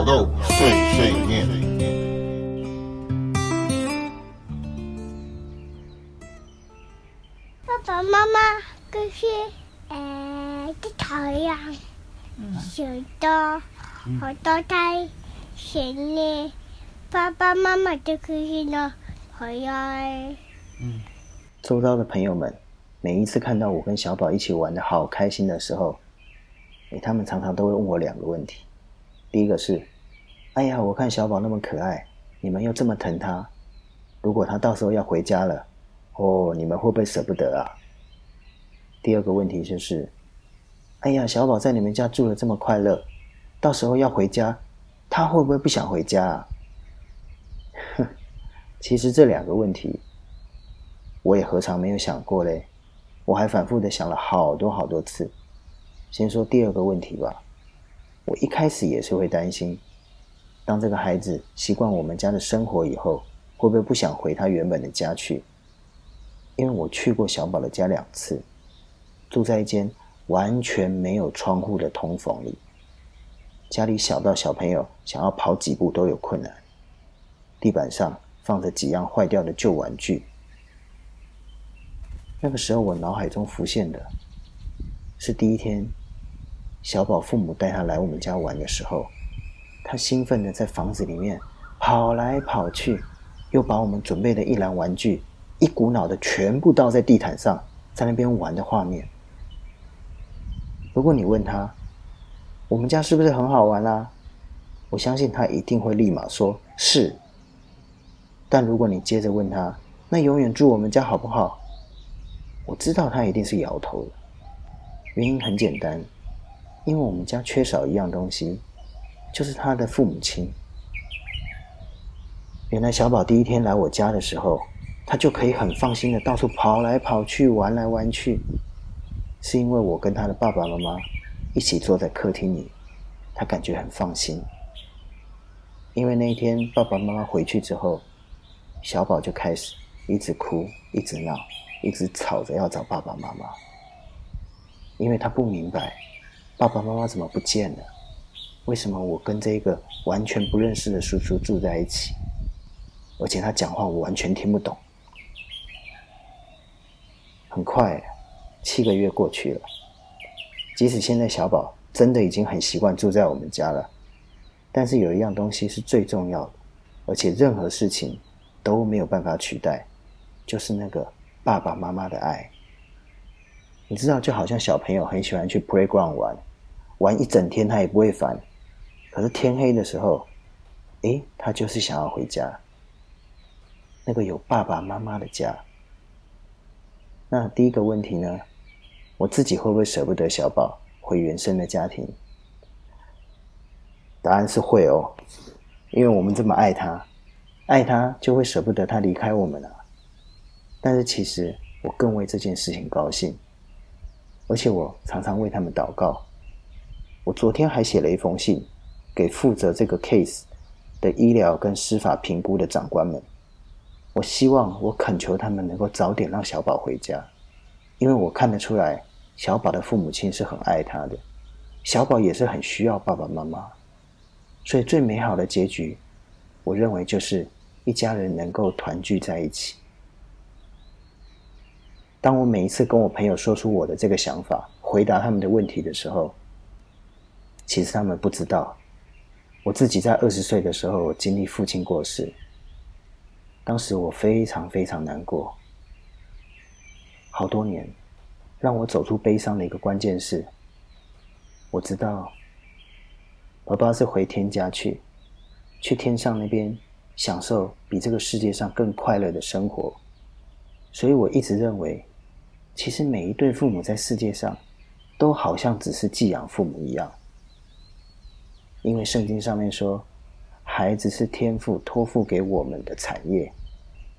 挑逗碎碎念。爸爸妈妈就是呃，啲太阳，小多好多太醒呢。爸爸妈妈就可以呢，回来。周遭的朋友们，每一次看到我跟小宝一起玩的好开心的时候，诶，他们常常都会问我两个问题。第一个是：哎呀，我看小宝那么可爱，你们又这么疼他，如果他到时候要回家了，哦，你们会不会舍不得啊？第二个问题就是：哎呀，小宝在你们家住的这么快乐，到时候要回家，他会不会不想回家啊？哼，其实这两个问题。我也何尝没有想过嘞？我还反复的想了好多好多次。先说第二个问题吧，我一开始也是会担心，当这个孩子习惯我们家的生活以后，会不会不想回他原本的家去？因为我去过小宝的家两次，住在一间完全没有窗户的通风里，家里小到小朋友想要跑几步都有困难，地板上放着几样坏掉的旧玩具。那个时候，我脑海中浮现的是第一天小宝父母带他来我们家玩的时候，他兴奋的在房子里面跑来跑去，又把我们准备的一篮玩具一股脑的全部倒在地毯上，在那边玩的画面。如果你问他，我们家是不是很好玩啦？我相信他一定会立马说是。但如果你接着问他，那永远住我们家好不好？我知道他一定是摇头的，原因很简单，因为我们家缺少一样东西，就是他的父母亲。原来小宝第一天来我家的时候，他就可以很放心的到处跑来跑去、玩来玩去，是因为我跟他的爸爸妈妈一起坐在客厅里，他感觉很放心。因为那一天爸爸妈妈回去之后，小宝就开始一直哭，一直闹。一直吵着要找爸爸妈妈，因为他不明白爸爸妈妈怎么不见了，为什么我跟这个完全不认识的叔叔住在一起，而且他讲话我完全听不懂。很快，七个月过去了，即使现在小宝真的已经很习惯住在我们家了，但是有一样东西是最重要的，而且任何事情都没有办法取代，就是那个。爸爸妈妈的爱，你知道，就好像小朋友很喜欢去 playground 玩，玩一整天他也不会烦。可是天黑的时候，诶，他就是想要回家，那个有爸爸妈妈的家。那第一个问题呢，我自己会不会舍不得小宝回原生的家庭？答案是会哦，因为我们这么爱他，爱他就会舍不得他离开我们啊。但是其实我更为这件事情高兴，而且我常常为他们祷告。我昨天还写了一封信给负责这个 case 的医疗跟司法评估的长官们，我希望我恳求他们能够早点让小宝回家，因为我看得出来小宝的父母亲是很爱他的，小宝也是很需要爸爸妈妈，所以最美好的结局，我认为就是一家人能够团聚在一起。当我每一次跟我朋友说出我的这个想法，回答他们的问题的时候，其实他们不知道，我自己在二十岁的时候经历父亲过世，当时我非常非常难过，好多年，让我走出悲伤的一个关键是，我知道，爸爸是回天家去，去天上那边享受比这个世界上更快乐的生活，所以我一直认为。其实每一对父母在世界上，都好像只是寄养父母一样，因为圣经上面说，孩子是天父托付给我们的产业，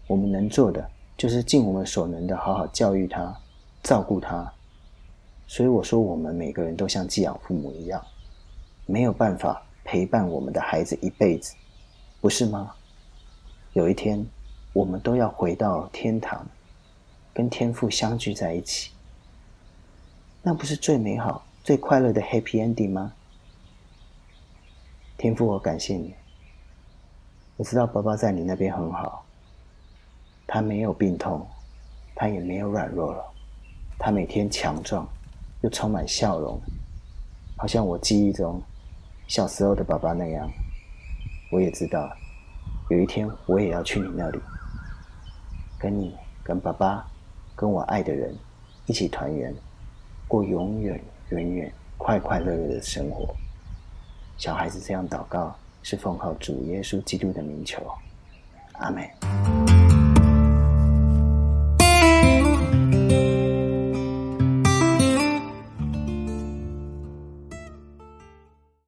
我们能做的就是尽我们所能的好好教育他，照顾他。所以我说，我们每个人都像寄养父母一样，没有办法陪伴我们的孩子一辈子，不是吗？有一天，我们都要回到天堂。跟天父相聚在一起，那不是最美好、最快乐的 Happy Ending 吗？天父，我感谢你。我知道爸爸在你那边很好，他没有病痛，他也没有软弱了，他每天强壮，又充满笑容，好像我记忆中小时候的爸爸那样。我也知道，有一天我也要去你那里，跟你、跟爸爸、跟我爱的人一起团圆，过永远、永远快快乐乐的生活。小孩子这样祷告，是奉靠主耶稣基督的名求，阿门。